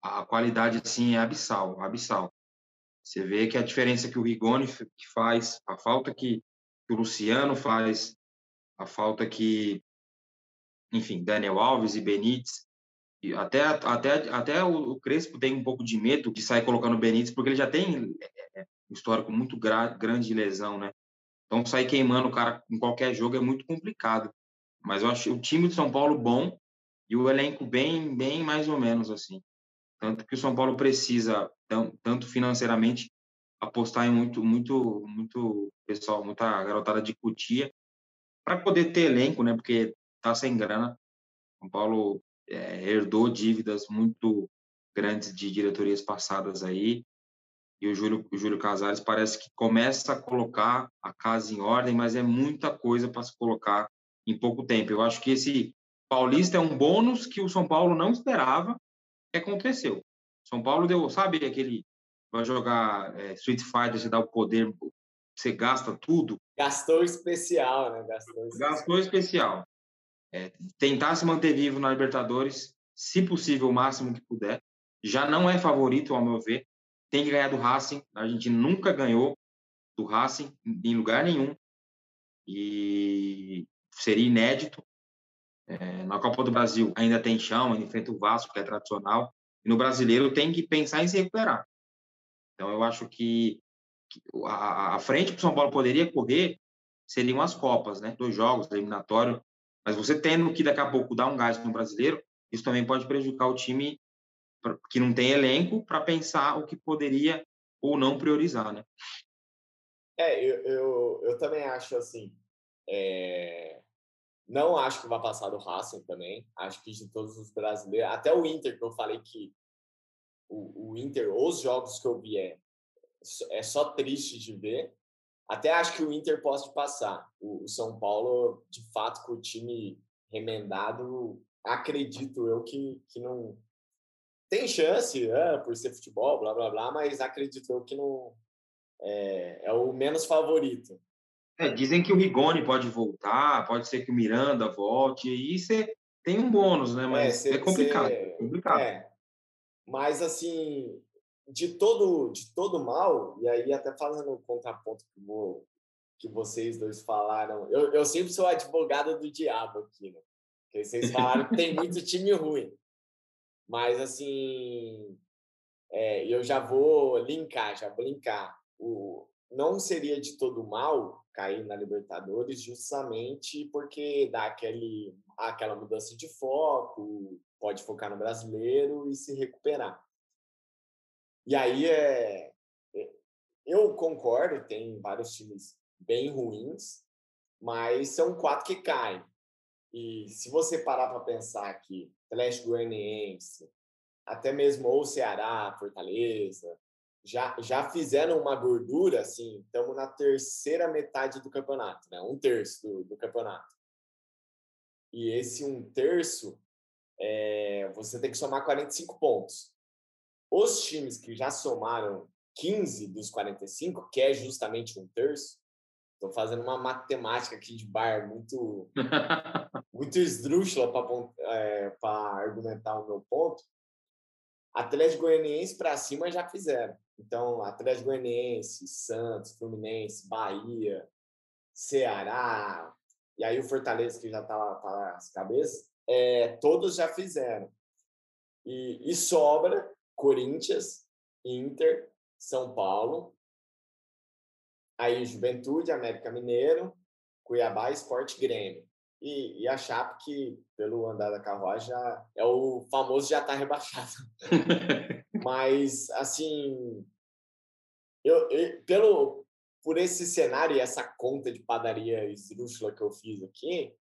a qualidade assim é abissal, abissal. Você vê que a diferença que o Rigoni faz, a falta que, o Luciano faz, a falta que, enfim, Daniel Alves e Benítez, e até, até, até o Crespo tem um pouco de medo de sair colocando o Benítez, porque ele já tem é, é, um histórico muito gra grande de lesão, né? Então, sair queimando o cara em qualquer jogo é muito complicado. Mas eu acho o time de São Paulo bom e o elenco bem, bem mais ou menos assim. Tanto que o São Paulo precisa, tanto financeiramente, apostar em muito, muito, muito pessoal, muita garotada de cutia, para poder ter elenco, né? Porque tá sem grana. São Paulo é, herdou dívidas muito grandes de diretorias passadas aí. E o Júlio, o Júlio Casares parece que começa a colocar a casa em ordem, mas é muita coisa para se colocar em pouco tempo. Eu acho que esse Paulista é um bônus que o São Paulo não esperava que aconteceu. São Paulo deu, sabe, aquele vai jogar é, Street Fighter, você dá o poder, você gasta tudo. Gastou especial, né? Gastou especial. Gastou especial. É, tentar se manter vivo na Libertadores, se possível, o máximo que puder. Já não é favorito, ao meu ver. Tem que ganhar do Racing. A gente nunca ganhou do Racing em lugar nenhum. E seria inédito. É, na Copa do Brasil ainda tem chão, ainda enfrenta o Vasco, que é tradicional, e no brasileiro tem que pensar em se recuperar. Então, eu acho que, a, frente que o São Paulo poderia correr seriam as Copas, né? Dois jogos, eliminatório. Mas você tendo que daqui a pouco dar um gás no brasileiro, isso também pode prejudicar o time que não tem elenco para pensar o que poderia ou não priorizar, né? É, eu, eu, eu também acho assim. É... Não acho que vai passar do Racing também. Acho que de todos os brasileiros, até o Inter, que eu falei que o, o Inter, os jogos que eu vi é, é só triste de ver. Até acho que o Inter pode passar. O, o São Paulo, de fato, com o time remendado, acredito eu que, que não. Tem chance, é, por ser futebol, blá blá blá, mas acredito eu que não. É, é o menos favorito. É, dizem que o Rigoni pode voltar, pode ser que o Miranda volte, e você tem um bônus, né? É, mas é, cê, é complicado. Cê, complicado. É. Mas, assim, de todo, de todo mal, e aí até falando o contraponto que, vou, que vocês dois falaram, eu, eu sempre sou advogado do diabo aqui, né? Porque vocês falaram que tem muito time ruim. Mas, assim, é, eu já vou linkar, já vou linkar. O, não seria de todo mal cair na Libertadores justamente porque dá aquele, aquela mudança de foco, pode focar no brasileiro e se recuperar. E aí é, é, eu concordo, tem vários times bem ruins, mas são quatro que caem. E se você parar para pensar aqui, Atlético Goianiense, até mesmo ou Ceará, Fortaleza, já, já fizeram uma gordura, assim, estamos na terceira metade do campeonato, né? um terço do, do campeonato. E esse um terço, é, você tem que somar 45 pontos. Os times que já somaram 15 dos 45, que é justamente um terço, estou fazendo uma matemática aqui de bar muito, muito esdrúxula para é, argumentar o meu ponto. Atlético Goianiense para cima já fizeram. Então, Atlético Goianiense, Santos, Fluminense, Bahia, Ceará, e aí o Fortaleza, que já está lá para as cabeças, é, todos já fizeram. E, e sobra Corinthians, Inter, São Paulo, aí Juventude, América Mineiro, Cuiabá, Esporte Grêmio. E, e, a Chape, que pelo andar da carruagem já é o famoso já está rebaixado. Mas, assim, eu, eu, pelo, por esse cenário e essa conta de padaria esdrúxula que eu fiz aqui,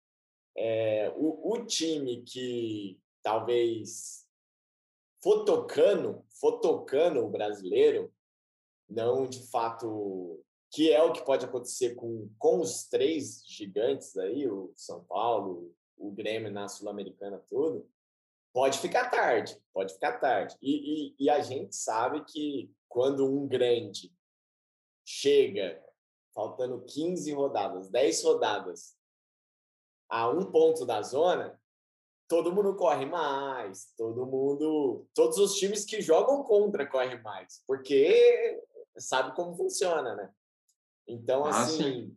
é, o, o time que talvez fotocando, fotocando o brasileiro, não de fato que é o que pode acontecer com, com os três gigantes aí, o São Paulo, o Grêmio na Sul-Americana, tudo, pode ficar tarde, pode ficar tarde. E, e, e, a gente sabe que quando um grande chega, faltando 15 rodadas, 10 rodadas, a um ponto da zona, todo mundo corre mais, todo mundo, todos os times que jogam contra correm mais, porque sabe como funciona, né? Então, ah, assim,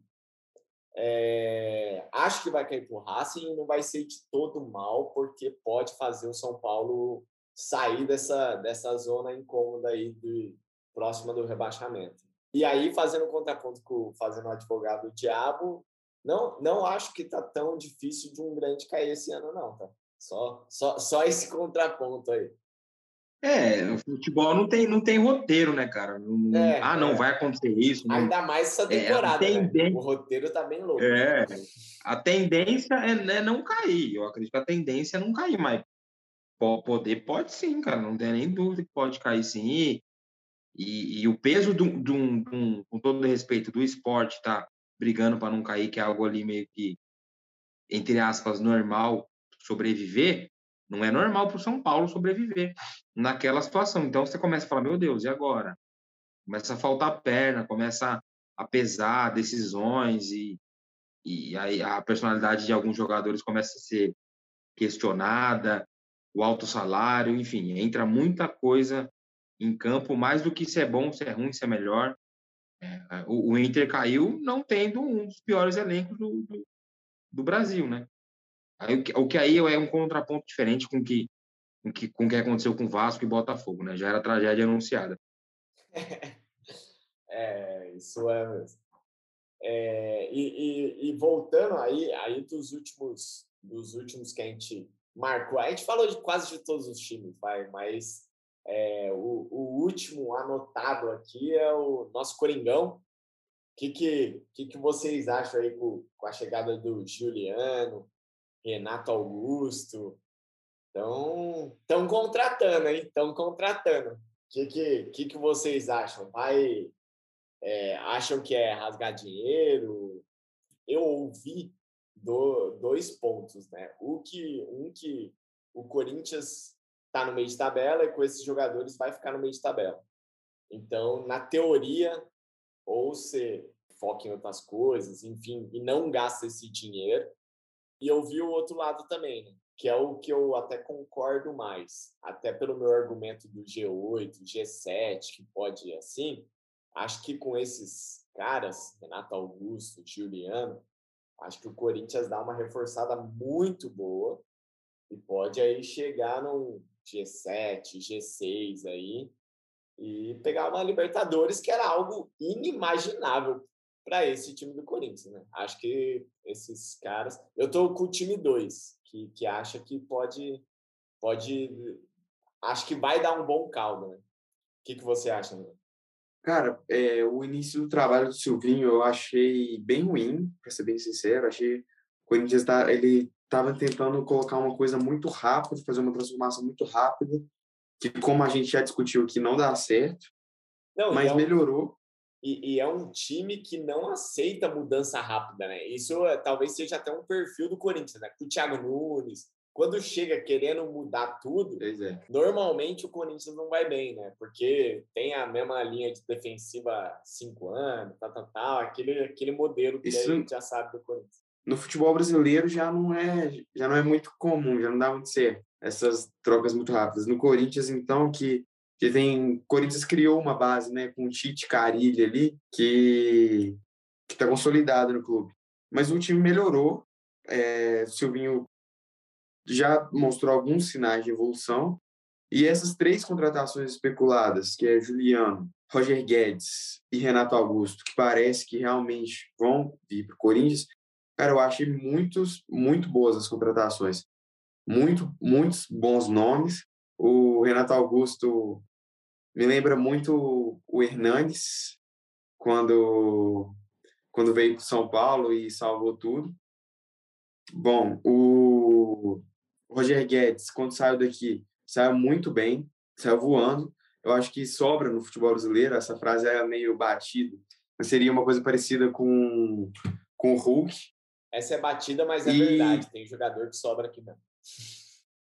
é, acho que vai cair pro Racing e não vai ser de todo mal, porque pode fazer o São Paulo sair dessa, dessa zona incômoda aí de, próxima do rebaixamento. E aí, fazendo contraponto com fazendo o advogado do diabo, não, não acho que tá tão difícil de um grande cair esse ano, não, tá? Só, só, só esse contraponto aí. É, o futebol não tem, não tem roteiro, né, cara? Não, é, ah, não, é. vai acontecer isso. Não. Ainda mais essa é, temporada, é, né? O roteiro tá bem louco. É, a tendência é né, não cair. Eu acredito que a tendência é não cair, mas poder pode sim, cara. Não tem nem dúvida que pode cair sim. E, e, e o peso de um, de um, com todo respeito, do esporte tá brigando para não cair, que é algo ali meio que, entre aspas, normal, sobreviver, não é normal para o São Paulo sobreviver naquela situação. Então você começa a falar, meu Deus, e agora? Começa a faltar perna, começa a pesar decisões e, e aí a personalidade de alguns jogadores começa a ser questionada, o alto salário, enfim, entra muita coisa em campo, mais do que se é bom, se é ruim, se é melhor. É, o, Inter caiu não tendo um dos piores elencos do, do, do Brasil, né? Aí, o que aí é um contraponto diferente com que, com que com o que aconteceu com Vasco e Botafogo, né? Já era tragédia anunciada. é, isso é mesmo. É, e, e, e, voltando aí, aí dos últimos, dos últimos que a gente marcou, a gente falou de quase de todos os times, vai, mas é, o, o, último anotado aqui é o nosso Coringão. O que, que, que, que vocês acham aí com, com a chegada do Juliano, Renato Augusto. Então, estão contratando, hein? Estão contratando. O que, que, que, que vocês acham? Vai, é, acham que é rasgar dinheiro? Eu ouvi do, dois pontos, né? O que, um que o Corinthians está no meio de tabela e com esses jogadores vai ficar no meio de tabela. Então, na teoria, ou você foca em outras coisas, enfim, e não gasta esse dinheiro, e eu vi o outro lado também, né? que é o que eu até concordo mais, até pelo meu argumento do G8, G7, que pode ir assim. Acho que com esses caras, Renato Augusto, Juliano, acho que o Corinthians dá uma reforçada muito boa e pode aí chegar num G7, G6 aí e pegar uma Libertadores que era algo inimaginável para esse time do Corinthians, né? Acho que esses caras. Eu tô com o time 2, que, que acha que pode. pode Acho que vai dar um bom caldo, né? que, que você acha? Cara, é, o início do trabalho do Silvinho eu achei bem ruim, para ser bem sincero. Achei o Corinthians tá, ele estava tentando colocar uma coisa muito rápida, fazer uma transformação muito rápida, que como a gente já discutiu que não dá certo, não, mas é um, melhorou. E, e, é um time que não aceita mudança rápida, né? Isso é, talvez seja até um perfil do Corinthians, né? Com o Thiago Nunes, quando chega querendo mudar tudo, é. normalmente o Corinthians não vai bem, né? Porque tem a mesma linha de defensiva há cinco anos, tal, tal, tal, aquele, aquele modelo que Isso, a gente já sabe do Corinthians. No futebol brasileiro já não é já não é muito comum, já não dá muito certo essas trocas muito rápidas. No Corinthians, então, que que Corinthians criou uma base, né, com Tite Carilli ali, que que está consolidado no clube. Mas o time melhorou. É, Silvinho já mostrou alguns sinais de evolução. E essas três contratações especuladas, que é Juliano, Roger Guedes e Renato Augusto, que parece que realmente vão vir para o Corinthians, cara, eu achei muitos, muito boas as contratações. Muito, muitos bons nomes. O Renato Augusto me lembra muito o Hernanes, quando, quando veio para São Paulo e salvou tudo. Bom, o Roger Guedes, quando saiu daqui, saiu muito bem, saiu voando. Eu acho que sobra no futebol brasileiro, essa frase é meio batida, mas seria uma coisa parecida com, com o Hulk. Essa é batida, mas é e... verdade. Tem jogador que sobra aqui não.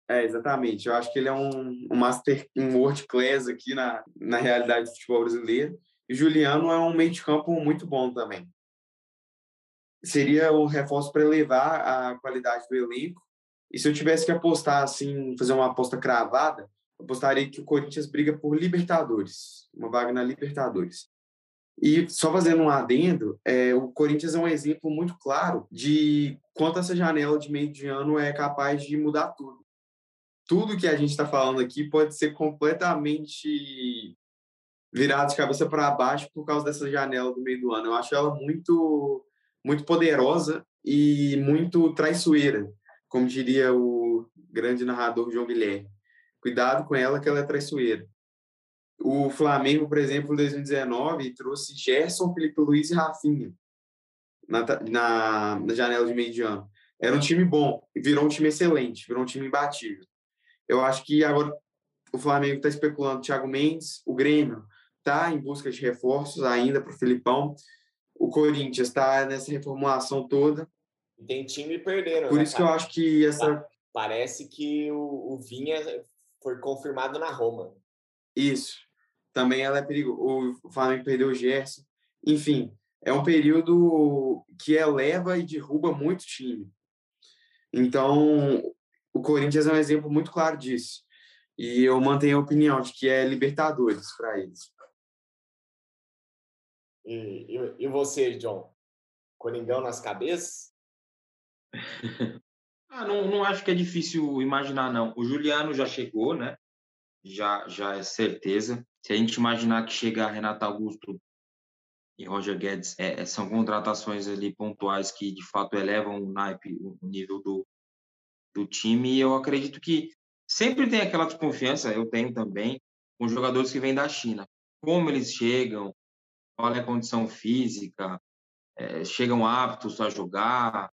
É, exatamente. Eu acho que ele é um, um master, um world class aqui na, na realidade do futebol brasileiro. E Juliano é um meio de campo muito bom também. Seria o reforço para elevar a qualidade do elenco e se eu tivesse que apostar, assim, fazer uma aposta cravada, apostaria que o Corinthians briga por Libertadores, uma vaga na Libertadores. E só fazendo um adendo, é, o Corinthians é um exemplo muito claro de quanto essa janela de meio de ano é capaz de mudar tudo. Tudo que a gente está falando aqui pode ser completamente virado de cabeça para baixo por causa dessa janela do meio do ano. Eu acho ela muito, muito poderosa e muito traiçoeira como diria o grande narrador João Guilherme. Cuidado com ela, que ela é traiçoeira. O Flamengo, por exemplo, em 2019, trouxe Gerson, Felipe Luiz e Rafinha na, na, na janela de meio de ano. Era um time bom, virou um time excelente, virou um time imbatível. Eu acho que agora o Flamengo está especulando Thiago Mendes, o Grêmio está em busca de reforços ainda para o Filipão, o Corinthians está nessa reformulação toda. Tem time perdendo. Por né, isso cara? que eu acho que essa. Parece que o, o Vinha foi confirmado na Roma. Isso. Também ela é perigoso. O Flamengo perdeu o Gerson. Enfim, é um período que eleva e derruba muito time. Então, o Corinthians é um exemplo muito claro disso. E eu mantenho a opinião de que é Libertadores para eles. E, e, e você, John? Coringão nas cabeças? ah, não, não acho que é difícil imaginar, não. O Juliano já chegou, né? Já, já é certeza. Se a gente imaginar que chega Renato Augusto e Roger Guedes, é, é, são contratações ali pontuais que de fato elevam o naipe, o nível do, do time. E eu acredito que sempre tem aquela desconfiança, eu tenho também, com jogadores que vêm da China. Como eles chegam, qual é a condição física, é, chegam aptos a jogar,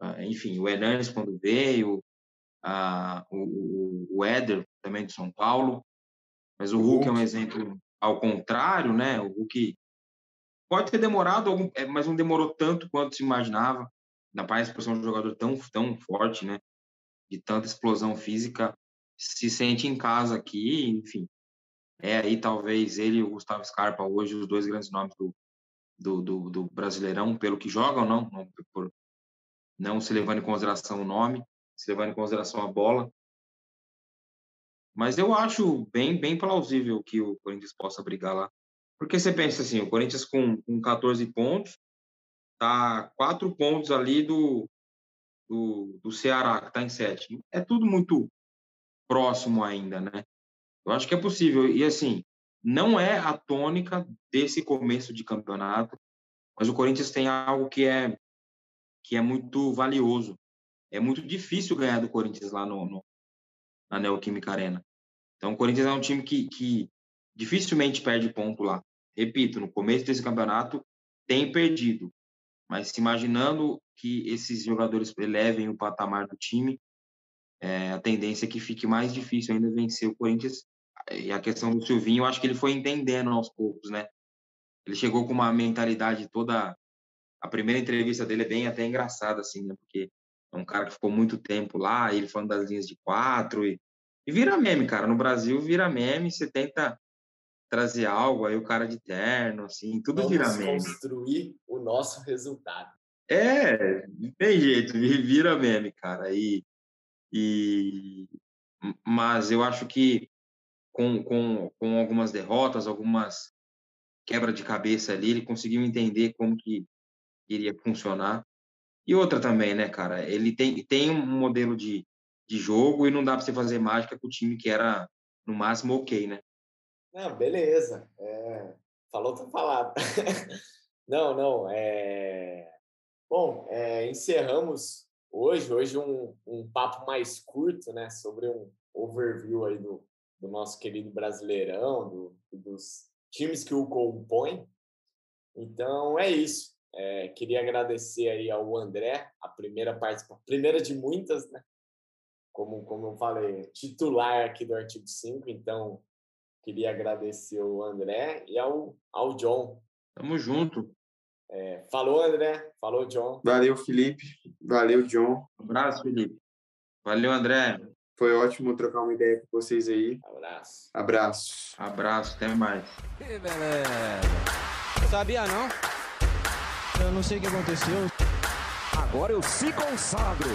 ah, enfim, o Hernandes quando veio, uh, o, o Éder também de São Paulo, mas o Hulk é um exemplo ao contrário, né? O Hulk pode ter demorado, algum, é, mas não demorou tanto quanto se imaginava, na paz por ser um jogador tão, tão forte, né? De tanta explosão física, se sente em casa aqui, enfim. É aí talvez ele e o Gustavo Scarpa hoje os dois grandes nomes do, do, do, do Brasileirão, pelo que jogam, não, não por, não se levando em consideração o nome, se levando em consideração a bola. Mas eu acho bem, bem plausível que o Corinthians possa brigar lá. Porque você pensa assim, o Corinthians com, com 14 pontos, tá quatro pontos ali do, do, do Ceará, que está em sétimo. É tudo muito próximo ainda, né? Eu acho que é possível. E assim, não é a tônica desse começo de campeonato, mas o Corinthians tem algo que é que é muito valioso. É muito difícil ganhar do Corinthians lá no, no na Neoquímica Arena. Então, o Corinthians é um time que, que dificilmente perde ponto lá. Repito, no começo desse campeonato tem perdido, mas se imaginando que esses jogadores elevem o patamar do time, é, a tendência é que fique mais difícil ainda vencer o Corinthians. E a questão do Silvinho, eu acho que ele foi entendendo aos poucos, né? Ele chegou com uma mentalidade toda. A primeira entrevista dele é bem até engraçada, assim, né? Porque é um cara que ficou muito tempo lá, ele falando das linhas de quatro, e, e vira meme, cara. No Brasil vira meme, você tenta trazer algo, aí o cara de terno, assim, tudo Vamos vira meme. construir o nosso resultado. É, tem jeito, vira meme, cara. E, e, mas eu acho que com, com, com algumas derrotas, algumas quebra de cabeça ali, ele conseguiu entender como que iria funcionar. E outra também, né, cara? Ele tem, tem um modelo de, de jogo e não dá para você fazer mágica com o time que era, no máximo, ok, né? Não, beleza. É, falou, tá falado. não, não. É... Bom, é, encerramos hoje, hoje um, um papo mais curto, né, sobre um overview aí do, do nosso querido Brasileirão, do, dos times que o compõem. Então é isso. É, queria agradecer aí ao André, a primeira participação, primeira de muitas, né? Como, como eu falei, titular aqui do artigo 5, então queria agradecer ao André e ao, ao John. Tamo junto. É, falou, André. Falou, John. Valeu, Felipe. Valeu, John. Um abraço, Felipe. Valeu, André. Foi ótimo trocar uma ideia com vocês aí. Abraço. Abraço. Abraço, até mais. Que beleza. Sabia não? Eu não sei o que aconteceu. Agora eu se consagro.